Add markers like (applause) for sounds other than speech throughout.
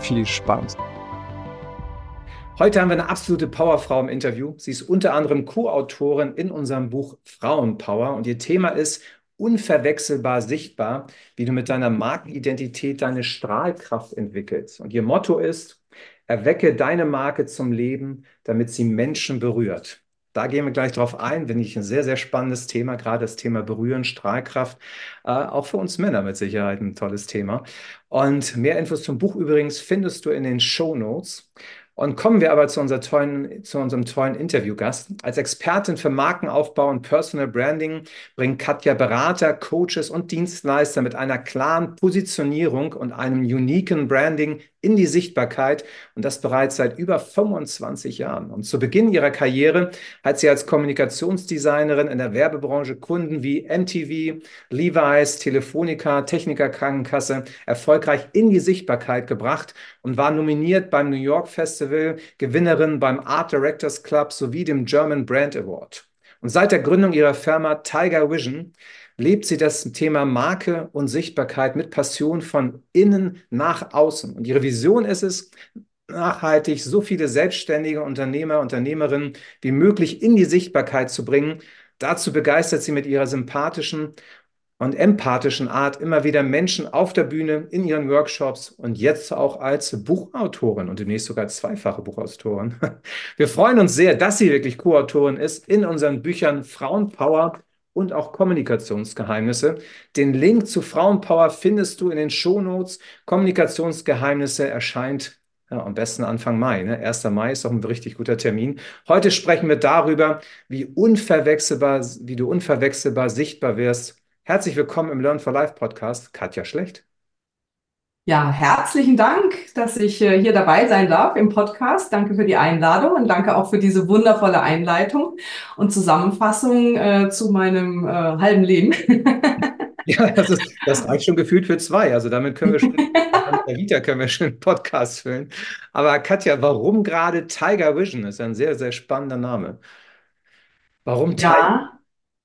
viel Spaß. Heute haben wir eine absolute Powerfrau im Interview. Sie ist unter anderem Co-Autorin in unserem Buch Frauenpower und ihr Thema ist unverwechselbar sichtbar, wie du mit deiner Markenidentität deine Strahlkraft entwickelst. Und ihr Motto ist, erwecke deine Marke zum Leben, damit sie Menschen berührt. Da gehen wir gleich drauf ein, finde ich ein sehr, sehr spannendes Thema, gerade das Thema Berühren, Strahlkraft, äh, auch für uns Männer mit Sicherheit ein tolles Thema. Und mehr Infos zum Buch übrigens findest du in den Show Notes. Und kommen wir aber zu, tollen, zu unserem tollen Interviewgast. Als Expertin für Markenaufbau und Personal Branding bringt Katja Berater, Coaches und Dienstleister mit einer klaren Positionierung und einem uniken Branding in die Sichtbarkeit und das bereits seit über 25 Jahren. Und zu Beginn ihrer Karriere hat sie als Kommunikationsdesignerin in der Werbebranche Kunden wie MTV, Levi's, Telefonica, Techniker Krankenkasse erfolgreich in die Sichtbarkeit gebracht und war nominiert beim New York Festival, Gewinnerin beim Art Directors Club sowie dem German Brand Award. Und seit der Gründung ihrer Firma Tiger Vision lebt sie das Thema Marke und Sichtbarkeit mit Passion von innen nach außen. Und ihre Vision ist es, nachhaltig so viele selbstständige Unternehmer, Unternehmerinnen wie möglich in die Sichtbarkeit zu bringen. Dazu begeistert sie mit ihrer sympathischen und empathischen Art immer wieder Menschen auf der Bühne, in ihren Workshops und jetzt auch als Buchautorin und demnächst sogar zweifache Buchautorin. (laughs) Wir freuen uns sehr, dass sie wirklich Co-Autorin ist in unseren Büchern Frauenpower und auch Kommunikationsgeheimnisse. Den Link zu Frauenpower findest du in den Shownotes. Kommunikationsgeheimnisse erscheint ja, am besten Anfang Mai. Ne? 1. Mai ist auch ein richtig guter Termin. Heute sprechen wir darüber, wie unverwechselbar, wie du unverwechselbar sichtbar wirst. Herzlich willkommen im Learn for Life Podcast, Katja Schlecht. Ja, herzlichen Dank, dass ich äh, hier dabei sein darf im Podcast. Danke für die Einladung und danke auch für diese wundervolle Einleitung und Zusammenfassung äh, zu meinem äh, halben Leben. (laughs) ja, das, ist, das reicht schon gefühlt für zwei. Also damit können wir schon, (laughs) Vita können wir schon einen Podcast füllen. Aber Katja, warum gerade Tiger Vision? Das ist ein sehr, sehr spannender Name. Warum Tiger? Ja.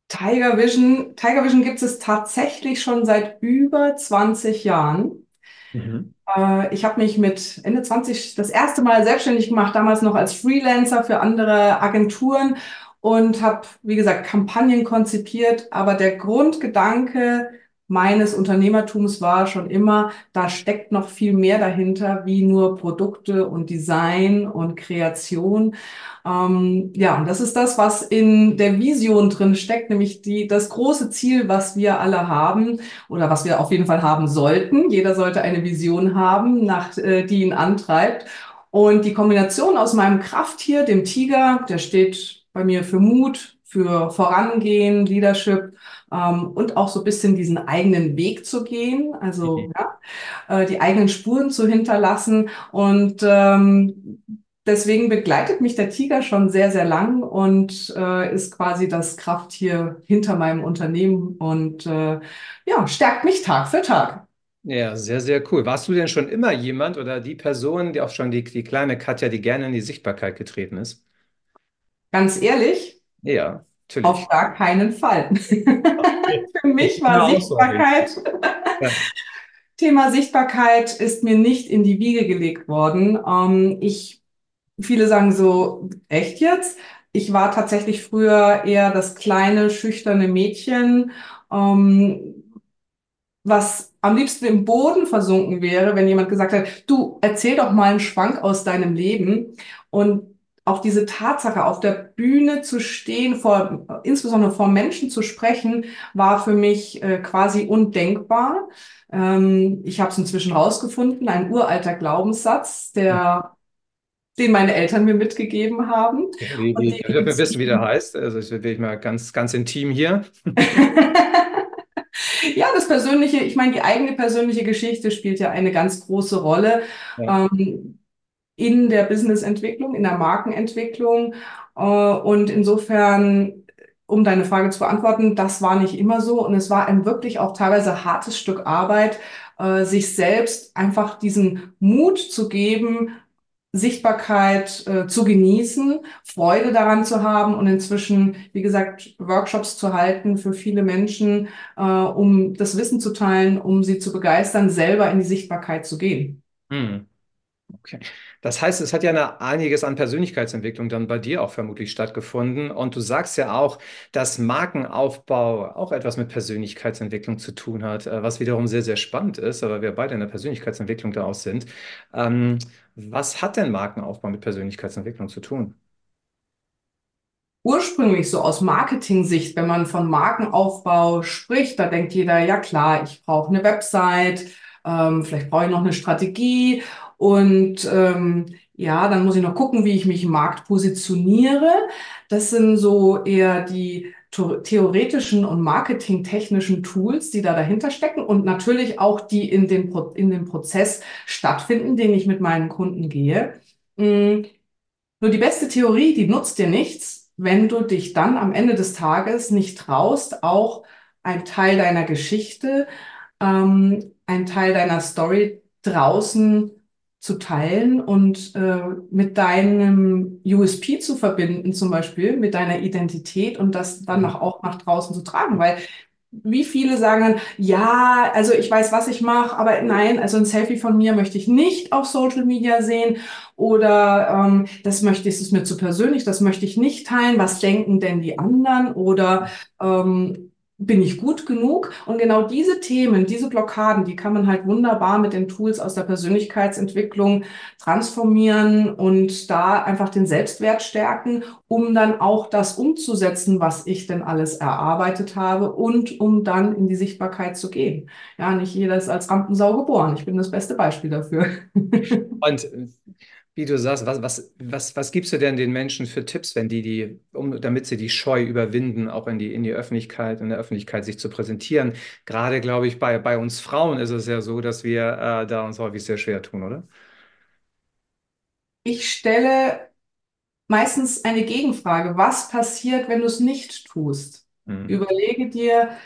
Tiger Vision, Tiger Vision gibt es tatsächlich schon seit über 20 Jahren. Mhm. Äh, ich habe mich mit Ende 20 das erste Mal selbstständig gemacht, damals noch als Freelancer für andere Agenturen und habe, wie gesagt, Kampagnen konzipiert. Aber der Grundgedanke meines Unternehmertums war schon immer, da steckt noch viel mehr dahinter, wie nur Produkte und Design und Kreation. Ähm, ja, und das ist das, was in der Vision drin steckt, nämlich die, das große Ziel, was wir alle haben oder was wir auf jeden Fall haben sollten. Jeder sollte eine Vision haben, nach, äh, die ihn antreibt. Und die Kombination aus meinem Krafttier, dem Tiger, der steht bei mir für Mut, für Vorangehen, Leadership ähm, und auch so ein bisschen diesen eigenen Weg zu gehen, also mhm. ja, äh, die eigenen Spuren zu hinterlassen. Und ähm, deswegen begleitet mich der Tiger schon sehr, sehr lang und äh, ist quasi das Krafttier hinter meinem Unternehmen und äh, ja, stärkt mich Tag für Tag. Ja, sehr, sehr cool. Warst du denn schon immer jemand oder die Person, die auch schon die, die kleine Katja, die gerne in die Sichtbarkeit getreten ist? Ganz ehrlich? Ja, natürlich. Auf gar keinen Fall. (laughs) Für mich war Sichtbarkeit. (laughs) Ja. Thema Sichtbarkeit ist mir nicht in die Wiege gelegt worden. Ähm, ich Viele sagen so, echt jetzt? Ich war tatsächlich früher eher das kleine, schüchterne Mädchen, ähm, was am liebsten im Boden versunken wäre, wenn jemand gesagt hat, du erzähl doch mal einen Schwank aus deinem Leben. Und auch diese Tatsache, auf der Bühne zu stehen, vor, insbesondere vor Menschen zu sprechen, war für mich äh, quasi undenkbar. Ähm, ich habe es inzwischen rausgefunden, ein uralter Glaubenssatz, der den meine Eltern mir mitgegeben haben. Wie, wie, wir wissen, wie der heißt. Also ich will ich mal ganz, ganz intim hier. (laughs) Ja, das Persönliche, ich meine, die eigene persönliche Geschichte spielt ja eine ganz große Rolle ja. ähm, in der Businessentwicklung, in der Markenentwicklung. Äh, und insofern, um deine Frage zu beantworten, das war nicht immer so. Und es war ein wirklich auch teilweise hartes Stück Arbeit, äh, sich selbst einfach diesen Mut zu geben, Sichtbarkeit äh, zu genießen, Freude daran zu haben und inzwischen, wie gesagt, Workshops zu halten für viele Menschen, äh, um das Wissen zu teilen, um sie zu begeistern, selber in die Sichtbarkeit zu gehen. Hm. Okay. Das heißt, es hat ja eine, einiges an Persönlichkeitsentwicklung dann bei dir auch vermutlich stattgefunden. Und du sagst ja auch, dass Markenaufbau auch etwas mit Persönlichkeitsentwicklung zu tun hat, äh, was wiederum sehr, sehr spannend ist, aber wir beide in der Persönlichkeitsentwicklung da auch sind. Ähm, was hat denn Markenaufbau mit Persönlichkeitsentwicklung zu tun? ursprünglich so aus Marketing-Sicht, wenn man von Markenaufbau spricht, da denkt jeder, ja klar, ich brauche eine Website, ähm, vielleicht brauche ich noch eine Strategie und ähm, ja, dann muss ich noch gucken, wie ich mich im Markt positioniere. Das sind so eher die theoretischen und marketingtechnischen Tools, die da dahinter stecken und natürlich auch die in dem, Pro in dem Prozess stattfinden, den ich mit meinen Kunden gehe. Mhm. Nur die beste Theorie, die nutzt dir nichts, wenn du dich dann am Ende des Tages nicht traust, auch ein Teil deiner Geschichte, ähm, ein Teil deiner Story draußen zu teilen und äh, mit deinem USP zu verbinden, zum Beispiel mit deiner Identität und das dann noch auch nach draußen zu tragen, weil wie viele sagen dann, ja, also ich weiß, was ich mache, aber nein, also ein Selfie von mir möchte ich nicht auf Social Media sehen oder ähm, das möchte ich, das ist mir zu persönlich, das möchte ich nicht teilen. Was denken denn die anderen? Oder ähm, bin ich gut genug? Und genau diese Themen, diese Blockaden, die kann man halt wunderbar mit den Tools aus der Persönlichkeitsentwicklung transformieren und da einfach den Selbstwert stärken, um dann auch das umzusetzen, was ich denn alles erarbeitet habe und um dann in die Sichtbarkeit zu gehen. Ja, nicht jeder ist als Rampensau geboren. Ich bin das beste Beispiel dafür. Und wie du sagst, was, was, was, was gibst du denn den Menschen für Tipps, wenn die, die, um, damit sie die Scheu überwinden, auch in die, in die Öffentlichkeit, in der Öffentlichkeit sich zu präsentieren? Gerade, glaube ich, bei, bei uns Frauen ist es ja so, dass wir äh, da uns häufig sehr schwer tun, oder? Ich stelle meistens eine Gegenfrage. Was passiert, wenn du es nicht tust? Mhm. Überlege dir,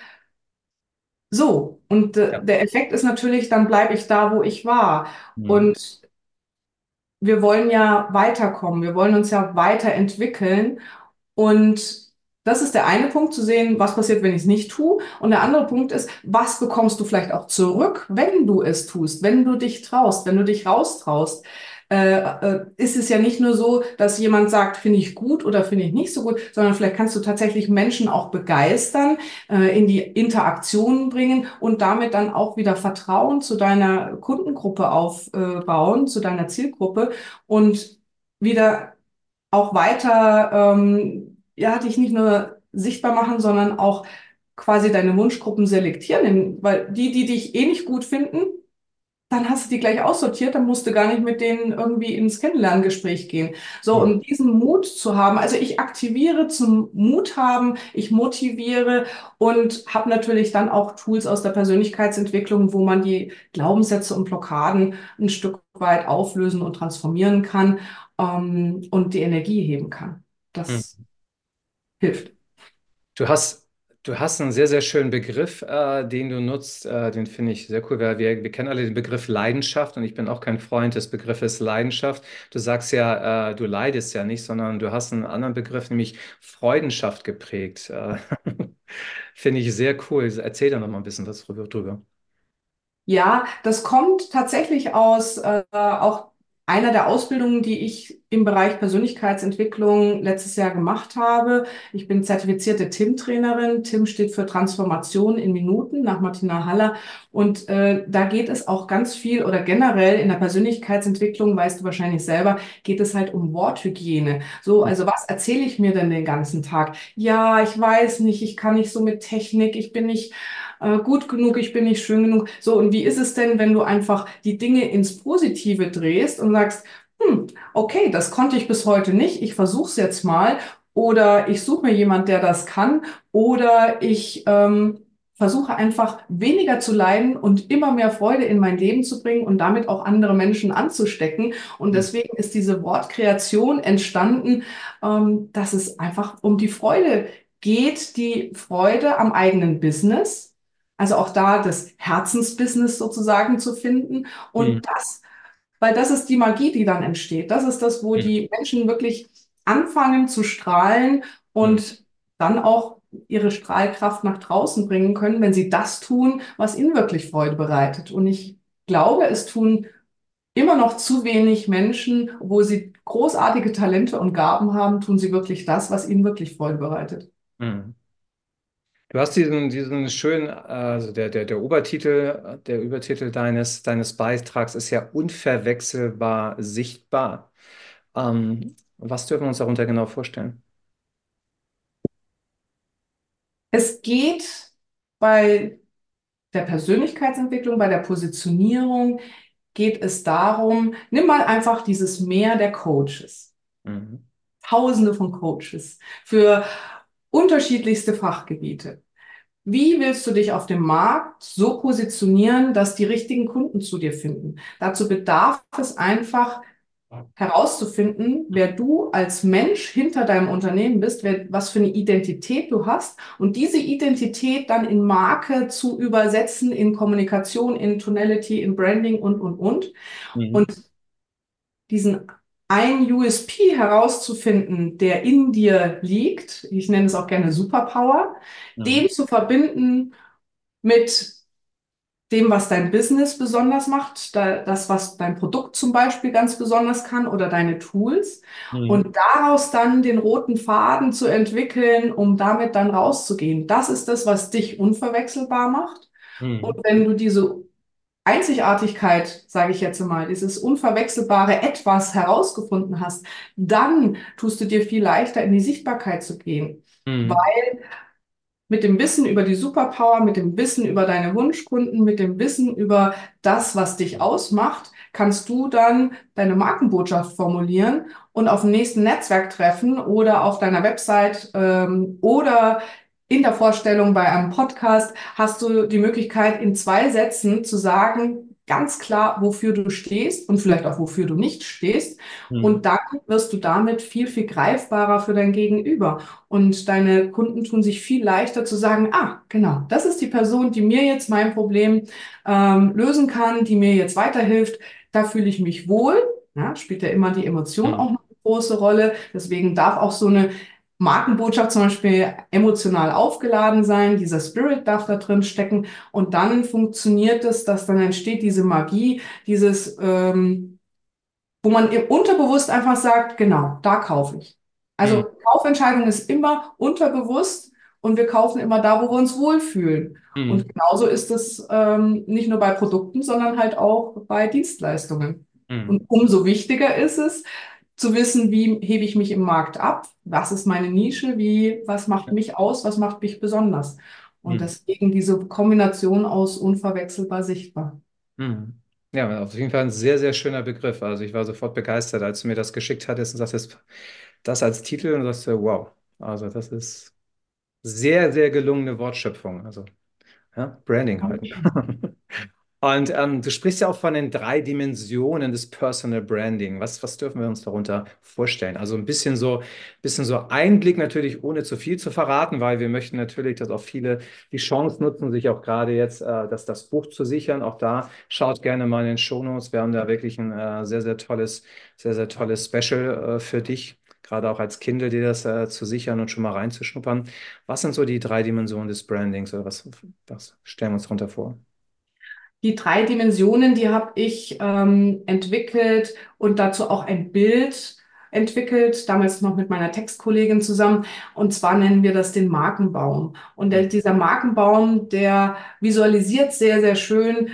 so, und äh, ja. der Effekt ist natürlich, dann bleibe ich da, wo ich war. Mhm. Und wir wollen ja weiterkommen, wir wollen uns ja weiterentwickeln. Und das ist der eine Punkt, zu sehen, was passiert, wenn ich es nicht tue. Und der andere Punkt ist, was bekommst du vielleicht auch zurück, wenn du es tust, wenn du dich traust, wenn du dich raustraust äh, äh, ist es ja nicht nur so, dass jemand sagt, finde ich gut oder finde ich nicht so gut, sondern vielleicht kannst du tatsächlich Menschen auch begeistern, äh, in die Interaktion bringen und damit dann auch wieder Vertrauen zu deiner Kundengruppe aufbauen, zu deiner Zielgruppe und wieder auch weiter, ähm, ja, dich nicht nur sichtbar machen, sondern auch quasi deine Wunschgruppen selektieren, weil die, die dich eh nicht gut finden, dann hast du die gleich aussortiert, dann musst du gar nicht mit denen irgendwie ins Kennenlerngespräch gehen. So, ja. und diesen Mut zu haben, also ich aktiviere zum Mut haben, ich motiviere und habe natürlich dann auch Tools aus der Persönlichkeitsentwicklung, wo man die Glaubenssätze und Blockaden ein Stück weit auflösen und transformieren kann ähm, und die Energie heben kann. Das hm. hilft. Du hast Du hast einen sehr, sehr schönen Begriff, äh, den du nutzt. Äh, den finde ich sehr cool, weil wir, wir kennen alle den Begriff Leidenschaft und ich bin auch kein Freund des Begriffes Leidenschaft. Du sagst ja, äh, du leidest ja nicht, sondern du hast einen anderen Begriff, nämlich Freudenschaft geprägt. Äh, (laughs) finde ich sehr cool. Erzähl da noch mal ein bisschen was drüber. Ja, das kommt tatsächlich aus äh, auch einer der Ausbildungen, die ich im Bereich Persönlichkeitsentwicklung letztes Jahr gemacht habe. Ich bin zertifizierte TIM-Trainerin. TIM steht für Transformation in Minuten nach Martina Haller. Und äh, da geht es auch ganz viel oder generell in der Persönlichkeitsentwicklung, weißt du wahrscheinlich selber, geht es halt um Worthygiene. So, also was erzähle ich mir denn den ganzen Tag? Ja, ich weiß nicht, ich kann nicht so mit Technik, ich bin nicht äh, gut genug, ich bin nicht schön genug. So, und wie ist es denn, wenn du einfach die Dinge ins Positive drehst und sagst, hm, okay, das konnte ich bis heute nicht, ich versuche es jetzt mal oder ich suche mir jemand, der das kann oder ich ähm, versuche einfach weniger zu leiden und immer mehr Freude in mein Leben zu bringen und damit auch andere Menschen anzustecken. Und deswegen ist diese Wortkreation entstanden, ähm, dass es einfach um die Freude geht, die Freude am eigenen Business. Also auch da das Herzensbusiness sozusagen zu finden und mhm. das, weil das ist die Magie, die dann entsteht. Das ist das, wo mhm. die Menschen wirklich anfangen zu strahlen und mhm. dann auch ihre Strahlkraft nach draußen bringen können, wenn sie das tun, was ihnen wirklich Freude bereitet. Und ich glaube, es tun immer noch zu wenig Menschen, wo sie großartige Talente und Gaben haben, tun sie wirklich das, was ihnen wirklich Freude bereitet. Mhm. Du hast diesen, diesen schönen, also der, der, der Obertitel, der Übertitel deines, deines Beitrags ist ja unverwechselbar sichtbar. Ähm, was dürfen wir uns darunter genau vorstellen? Es geht bei der Persönlichkeitsentwicklung, bei der Positionierung, geht es darum, nimm mal einfach dieses Meer der Coaches. Mhm. Tausende von Coaches für unterschiedlichste Fachgebiete. Wie willst du dich auf dem Markt so positionieren, dass die richtigen Kunden zu dir finden? Dazu bedarf es einfach herauszufinden, wer du als Mensch hinter deinem Unternehmen bist, wer, was für eine Identität du hast und diese Identität dann in Marke zu übersetzen, in Kommunikation, in Tonality, in Branding und, und, und. Mhm. Und diesen ein USP herauszufinden, der in dir liegt, ich nenne es auch gerne Superpower, mhm. den zu verbinden mit dem, was dein Business besonders macht, das, was dein Produkt zum Beispiel ganz besonders kann oder deine Tools mhm. und daraus dann den roten Faden zu entwickeln, um damit dann rauszugehen. Das ist das, was dich unverwechselbar macht. Mhm. Und wenn du diese Einzigartigkeit, sage ich jetzt mal, dieses unverwechselbare Etwas herausgefunden hast, dann tust du dir viel leichter in die Sichtbarkeit zu gehen, mhm. weil mit dem Wissen über die Superpower, mit dem Wissen über deine Wunschkunden, mit dem Wissen über das, was dich ausmacht, kannst du dann deine Markenbotschaft formulieren und auf dem nächsten Netzwerk treffen oder auf deiner Website ähm, oder in der Vorstellung bei einem Podcast hast du die Möglichkeit, in zwei Sätzen zu sagen, ganz klar, wofür du stehst und vielleicht auch wofür du nicht stehst. Mhm. Und dann wirst du damit viel, viel greifbarer für dein Gegenüber. Und deine Kunden tun sich viel leichter zu sagen, ah, genau, das ist die Person, die mir jetzt mein Problem ähm, lösen kann, die mir jetzt weiterhilft. Da fühle ich mich wohl. Ja, spielt ja immer die Emotion mhm. auch eine große Rolle. Deswegen darf auch so eine Markenbotschaft zum Beispiel emotional aufgeladen sein, dieser Spirit darf da drin stecken und dann funktioniert es, dass dann entsteht diese Magie, dieses, ähm, wo man unterbewusst einfach sagt, genau, da kaufe ich. Also mhm. Kaufentscheidung ist immer unterbewusst und wir kaufen immer da, wo wir uns wohlfühlen. Mhm. Und genauso ist es ähm, nicht nur bei Produkten, sondern halt auch bei Dienstleistungen. Mhm. Und umso wichtiger ist es, zu wissen, wie hebe ich mich im Markt ab, was ist meine Nische, wie, was macht mich aus, was macht mich besonders. Und mhm. deswegen diese Kombination aus unverwechselbar sichtbar. Mhm. Ja, auf jeden Fall ein sehr, sehr schöner Begriff. Also ich war sofort begeistert, als du mir das geschickt hattest und sagtest, das als Titel und sagst, wow, also das ist sehr, sehr gelungene Wortschöpfung. Also ja, Branding halt. (laughs) Und ähm, du sprichst ja auch von den drei Dimensionen des Personal Branding. Was, was dürfen wir uns darunter vorstellen? Also ein bisschen so, bisschen so Einblick natürlich, ohne zu viel zu verraten, weil wir möchten natürlich, dass auch viele die Chance nutzen, sich auch gerade jetzt äh, das, das Buch zu sichern. Auch da schaut gerne mal in den Shownotes. Wir haben da wirklich ein äh, sehr, sehr tolles, sehr, sehr tolles Special äh, für dich gerade auch als Kindle, dir das äh, zu sichern und schon mal reinzuschnuppern. Was sind so die drei Dimensionen des Brandings oder was, was stellen wir uns darunter vor? Die drei Dimensionen, die habe ich ähm, entwickelt und dazu auch ein Bild entwickelt, damals noch mit meiner Textkollegin zusammen. Und zwar nennen wir das den Markenbaum. Und der, dieser Markenbaum, der visualisiert sehr, sehr schön,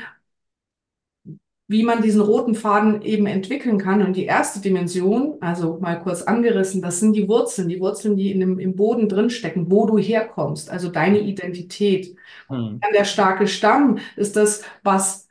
wie man diesen roten Faden eben entwickeln kann. Und die erste Dimension, also mal kurz angerissen, das sind die Wurzeln, die Wurzeln, die in dem, im Boden drinstecken, wo du herkommst, also deine Identität. Mhm. Dann der starke Stamm ist das, was,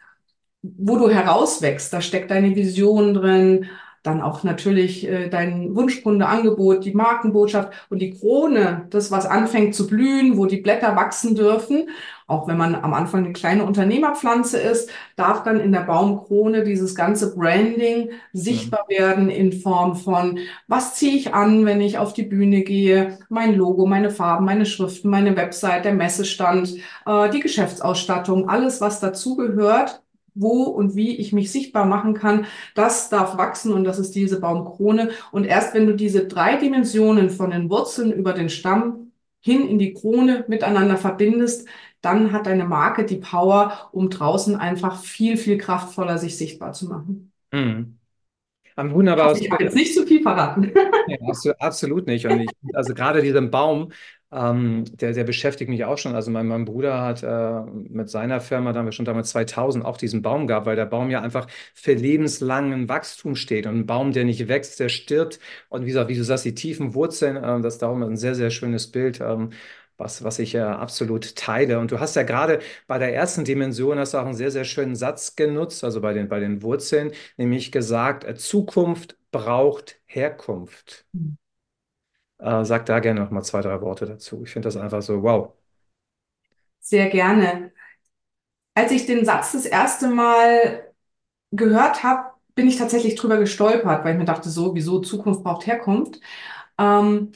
wo du herauswächst. Da steckt deine Vision drin, dann auch natürlich äh, dein Wunschkundeangebot, die Markenbotschaft und die Krone, das, was anfängt zu blühen, wo die Blätter wachsen dürfen. Auch wenn man am Anfang eine kleine Unternehmerpflanze ist, darf dann in der Baumkrone dieses ganze Branding sichtbar mhm. werden in Form von, was ziehe ich an, wenn ich auf die Bühne gehe, mein Logo, meine Farben, meine Schriften, meine Website, der Messestand, äh, die Geschäftsausstattung, alles, was dazugehört, wo und wie ich mich sichtbar machen kann, das darf wachsen und das ist diese Baumkrone. Und erst wenn du diese drei Dimensionen von den Wurzeln über den Stamm hin in die Krone miteinander verbindest, dann hat deine Marke die Power, um draußen einfach viel, viel kraftvoller sich sichtbar zu machen. Mhm. Wunderbar. Ich habe jetzt nicht zu viel verraten. Ja, absolut nicht. Und ich, (laughs) also gerade diesen Baum, ähm, der, der beschäftigt mich auch schon. Also mein, mein Bruder hat äh, mit seiner Firma, da haben wir schon damals 2000 auch diesen Baum gehabt, weil der Baum ja einfach für lebenslangen Wachstum steht. Und ein Baum, der nicht wächst, der stirbt. Und wie gesagt, wie du sagst, die tiefen Wurzeln, äh, das ist darum ein sehr, sehr schönes Bild. Ähm, was, was ich äh, absolut teile. Und du hast ja gerade bei der ersten Dimension hast du auch einen sehr, sehr schönen Satz genutzt, also bei den, bei den Wurzeln, nämlich gesagt, äh, Zukunft braucht Herkunft. Mhm. Äh, sag da gerne noch mal zwei, drei Worte dazu. Ich finde das einfach so, wow. Sehr gerne. Als ich den Satz das erste Mal gehört habe, bin ich tatsächlich drüber gestolpert, weil ich mir dachte, so, wieso Zukunft braucht Herkunft. Ähm,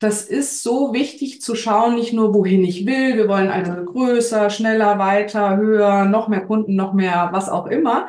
das ist so wichtig zu schauen, nicht nur wohin ich will, wir wollen also größer, schneller, weiter, höher, noch mehr Kunden, noch mehr, was auch immer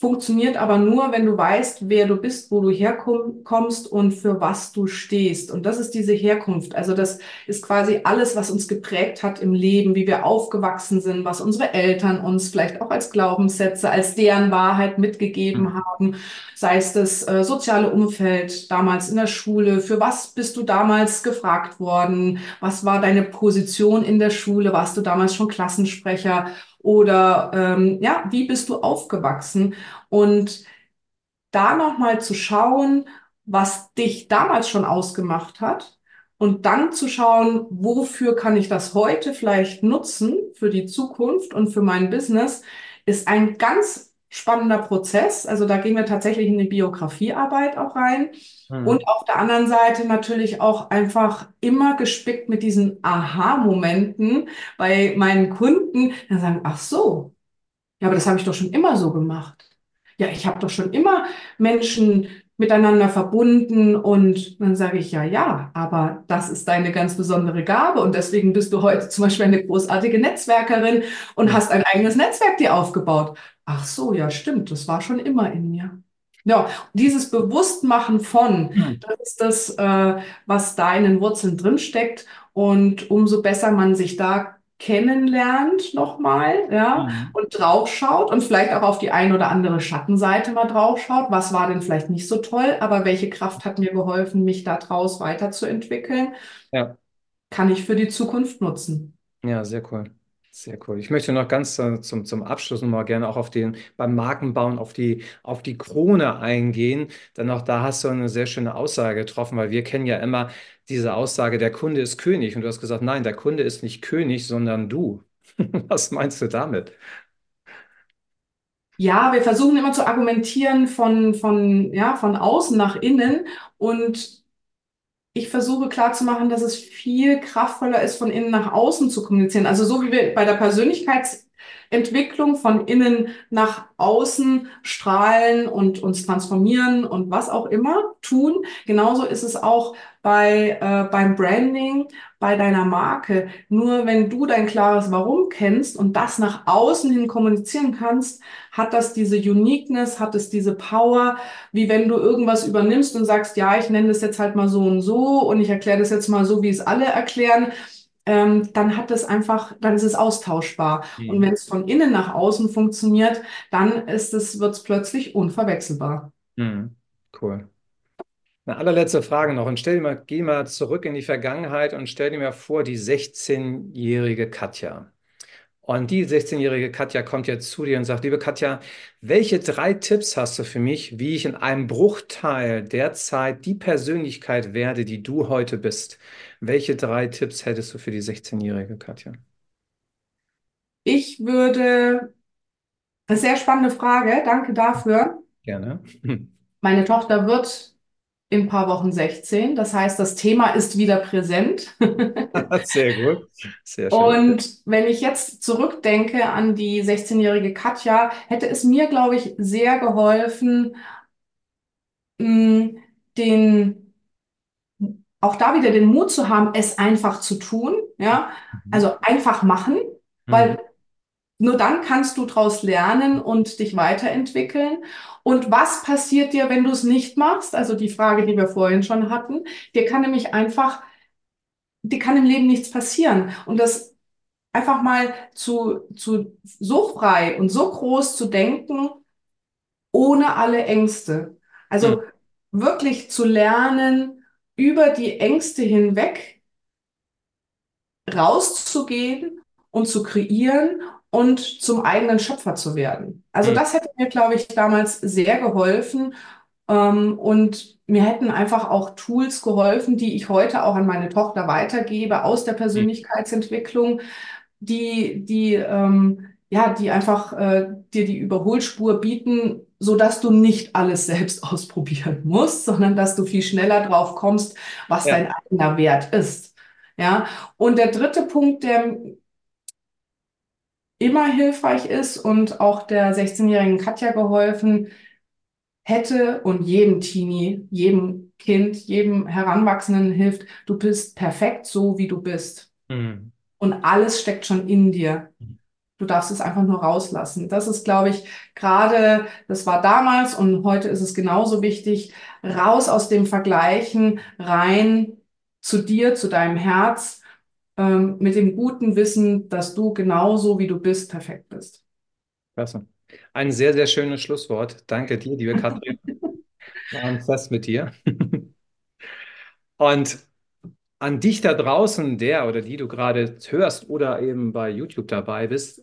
funktioniert aber nur, wenn du weißt, wer du bist, wo du herkommst und für was du stehst. Und das ist diese Herkunft. Also das ist quasi alles, was uns geprägt hat im Leben, wie wir aufgewachsen sind, was unsere Eltern uns vielleicht auch als Glaubenssätze, als deren Wahrheit mitgegeben mhm. haben, sei es das äh, soziale Umfeld damals in der Schule. Für was bist du damals gefragt worden? Was war deine Position in der Schule? Warst du damals schon Klassensprecher? Oder ähm, ja, wie bist du aufgewachsen? Und da nochmal zu schauen, was dich damals schon ausgemacht hat und dann zu schauen, wofür kann ich das heute vielleicht nutzen für die Zukunft und für mein Business, ist ein ganz spannender Prozess. Also da gehen wir tatsächlich in die Biografiearbeit auch rein. Mhm. Und auf der anderen Seite natürlich auch einfach immer gespickt mit diesen Aha-Momenten bei meinen Kunden, die sagen, ach so, ja, aber das habe ich doch schon immer so gemacht. Ja, ich habe doch schon immer Menschen miteinander verbunden und dann sage ich ja, ja, aber das ist deine ganz besondere Gabe und deswegen bist du heute zum Beispiel eine großartige Netzwerkerin und hast ein eigenes Netzwerk dir aufgebaut. Ach so, ja, stimmt, das war schon immer in mir. Ja, dieses Bewusstmachen von, hm. das ist das, äh, was da in den Wurzeln drinsteckt und umso besser man sich da kennenlernt nochmal, ja, mhm. und draufschaut und vielleicht auch auf die ein oder andere Schattenseite mal draufschaut. Was war denn vielleicht nicht so toll, aber welche Kraft hat mir geholfen, mich da draus weiterzuentwickeln? Ja. Kann ich für die Zukunft nutzen. Ja, sehr cool. Sehr cool. Ich möchte noch ganz äh, zum, zum Abschluss noch mal gerne auch auf den, beim Markenbauen auf die, auf die Krone eingehen. Denn auch da hast du eine sehr schöne Aussage getroffen, weil wir kennen ja immer diese Aussage, der Kunde ist König. Und du hast gesagt, nein, der Kunde ist nicht König, sondern du. (laughs) Was meinst du damit? Ja, wir versuchen immer zu argumentieren von, von, ja, von außen nach innen und ich versuche klarzumachen, dass es viel kraftvoller ist, von innen nach außen zu kommunizieren. Also so wie wir bei der Persönlichkeitsentwicklung von innen nach außen strahlen und uns transformieren und was auch immer tun, genauso ist es auch bei, äh, beim Branding, bei deiner Marke. Nur wenn du dein klares Warum kennst und das nach außen hin kommunizieren kannst, hat das diese Uniqueness, hat es diese Power, wie wenn du irgendwas übernimmst und sagst, ja, ich nenne das jetzt halt mal so und so und ich erkläre das jetzt mal so, wie es alle erklären. Ähm, dann hat es einfach, dann ist es austauschbar. Mhm. Und wenn es von innen nach außen funktioniert, dann ist es, wird es plötzlich unverwechselbar. Mhm. Cool. Eine allerletzte Frage noch und stell dir mal, geh mal zurück in die Vergangenheit und stell dir mal vor, die 16-jährige Katja. Und die 16-jährige Katja kommt jetzt zu dir und sagt, liebe Katja, welche drei Tipps hast du für mich, wie ich in einem Bruchteil der Zeit die Persönlichkeit werde, die du heute bist? Welche drei Tipps hättest du für die 16-jährige Katja? Ich würde, eine sehr spannende Frage, danke dafür. Gerne. Meine Tochter wird in ein paar Wochen 16. Das heißt, das Thema ist wieder präsent. (laughs) Sehr gut. Sehr schön. Und wenn ich jetzt zurückdenke an die 16-jährige Katja, hätte es mir, glaube ich, sehr geholfen, den, auch da wieder den Mut zu haben, es einfach zu tun. Ja, mhm. also einfach machen, weil mhm. nur dann kannst du daraus lernen und dich weiterentwickeln. Und was passiert dir, wenn du es nicht machst? Also die Frage, die wir vorhin schon hatten. Dir kann nämlich einfach, dir kann im Leben nichts passieren. Und das einfach mal zu, zu so frei und so groß zu denken, ohne alle Ängste. Also mhm. wirklich zu lernen, über die Ängste hinweg rauszugehen und zu kreieren und zum eigenen Schöpfer zu werden. Also mhm. das hätte mir, glaube ich, damals sehr geholfen. Ähm, und mir hätten einfach auch Tools geholfen, die ich heute auch an meine Tochter weitergebe aus der mhm. Persönlichkeitsentwicklung, die, die, ähm, ja, die einfach äh, dir die Überholspur bieten, so dass du nicht alles selbst (laughs) ausprobieren musst, sondern dass du viel schneller drauf kommst, was ja. dein eigener Wert ist. Ja, und der dritte Punkt, der immer hilfreich ist und auch der 16-jährigen Katja geholfen hätte und jedem Teenie, jedem Kind, jedem Heranwachsenden hilft, du bist perfekt so, wie du bist. Mhm. Und alles steckt schon in dir. Du darfst es einfach nur rauslassen. Das ist, glaube ich, gerade, das war damals und heute ist es genauso wichtig, raus aus dem Vergleichen, rein zu dir, zu deinem Herz ähm, mit dem guten Wissen, dass du genauso wie du bist, perfekt bist. Klasse. Ein sehr, sehr schönes Schlusswort. Danke dir, liebe Katrin. (laughs) War ein Fest mit dir. Und an dich da draußen, der oder die du gerade hörst oder eben bei YouTube dabei bist,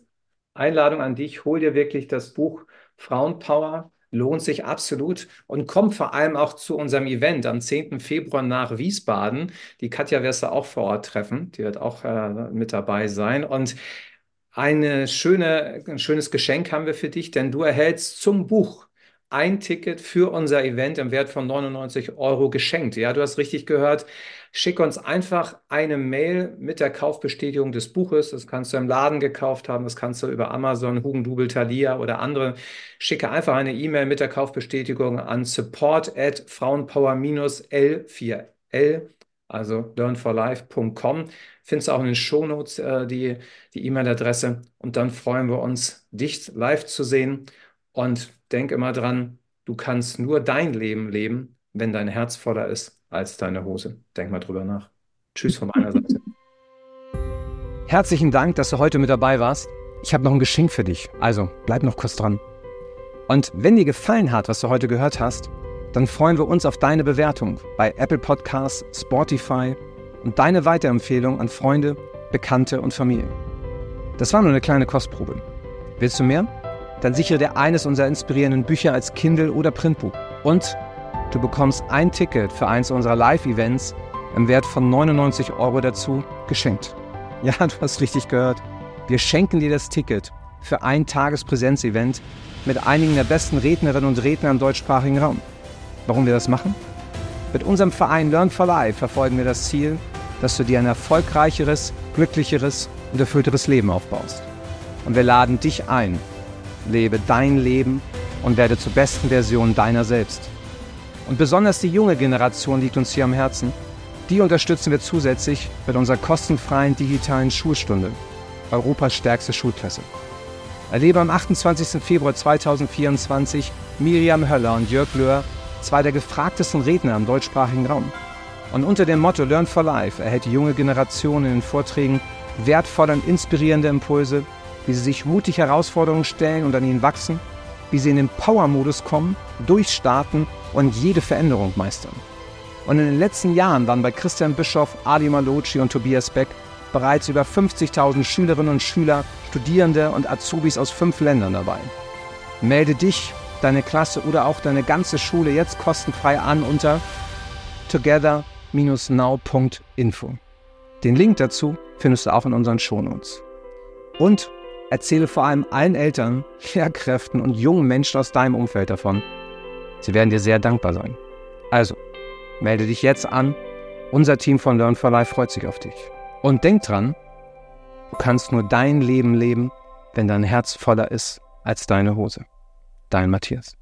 Einladung an dich, hol dir wirklich das Buch Frauenpower lohnt sich absolut und kommt vor allem auch zu unserem Event am 10. Februar nach Wiesbaden. Die Katja wirst du auch vor Ort treffen, die wird auch äh, mit dabei sein und eine schöne, ein schönes Geschenk haben wir für dich, denn du erhältst zum Buch ein Ticket für unser Event im Wert von 99 Euro geschenkt. Ja, du hast richtig gehört. Schick uns einfach eine Mail mit der Kaufbestätigung des Buches. Das kannst du im Laden gekauft haben, das kannst du über Amazon, Hugendubel, Thalia oder andere. Schicke einfach eine E-Mail mit der Kaufbestätigung an support at frauenpower-l4l, also learnforlife.com. Findest du auch in den Shownotes äh, die E-Mail-Adresse und dann freuen wir uns, dich live zu sehen und denk immer dran, du kannst nur dein Leben leben, wenn dein Herz voller ist als deine Hose. Denk mal drüber nach. Tschüss von meiner Seite. Herzlichen Dank, dass du heute mit dabei warst. Ich habe noch ein Geschenk für dich, also bleib noch kurz dran. Und wenn dir gefallen hat, was du heute gehört hast, dann freuen wir uns auf deine Bewertung bei Apple Podcasts, Spotify und deine Weiterempfehlung an Freunde, Bekannte und Familie. Das war nur eine kleine Kostprobe. Willst du mehr? Dann sichere dir eines unserer inspirierenden Bücher als Kindle oder Printbuch. Und du bekommst ein Ticket für eins unserer Live-Events im Wert von 99 Euro dazu geschenkt. (laughs) Ja, du hast richtig gehört. Wir schenken dir das Ticket für ein Tagespräsenz-Event mit einigen der besten Rednerinnen und Redner im deutschsprachigen Raum. Warum wir das machen? Mit unserem Verein Learn for Life verfolgen wir das Ziel, dass du dir ein erfolgreicheres, glücklicheres und erfüllteres Leben aufbaust. Und wir laden dich ein, lebe dein Leben und werde zur besten Version deiner selbst. Und besonders die junge Generation liegt uns hier am Herzen. Die unterstützen wir zusätzlich mit unserer kostenfreien digitalen Schulstunde, Europas stärkste Schulklasse. Erlebe am 28. Februar 2024 Miriam Höller und Jörg Löhr, zwei der gefragtesten Redner im deutschsprachigen Raum. Und unter dem Motto Learn for Life erhält die junge Generation in den Vorträgen wertvolle und inspirierende Impulse wie sie sich mutig Herausforderungen stellen und an ihnen wachsen, wie sie in den Power-Modus kommen, durchstarten und jede Veränderung meistern. Und in den letzten Jahren waren bei Christian Bischoff, Ali Malocci und Tobias Beck bereits über 50.000 Schülerinnen und Schüler, Studierende und Azubis aus fünf Ländern dabei. Melde dich, deine Klasse oder auch deine ganze Schule jetzt kostenfrei an unter together-now.info. Den Link dazu findest du auch in unseren Shownotes. Und Erzähle vor allem allen Eltern, Lehrkräften und jungen Menschen aus deinem Umfeld davon, Sie werden dir sehr dankbar sein. Also, melde dich jetzt an. Unser Team von Learn for Life freut sich auf dich. Und denk dran, du kannst nur dein Leben leben, wenn dein Herz voller ist als deine Hose. Dein Matthias.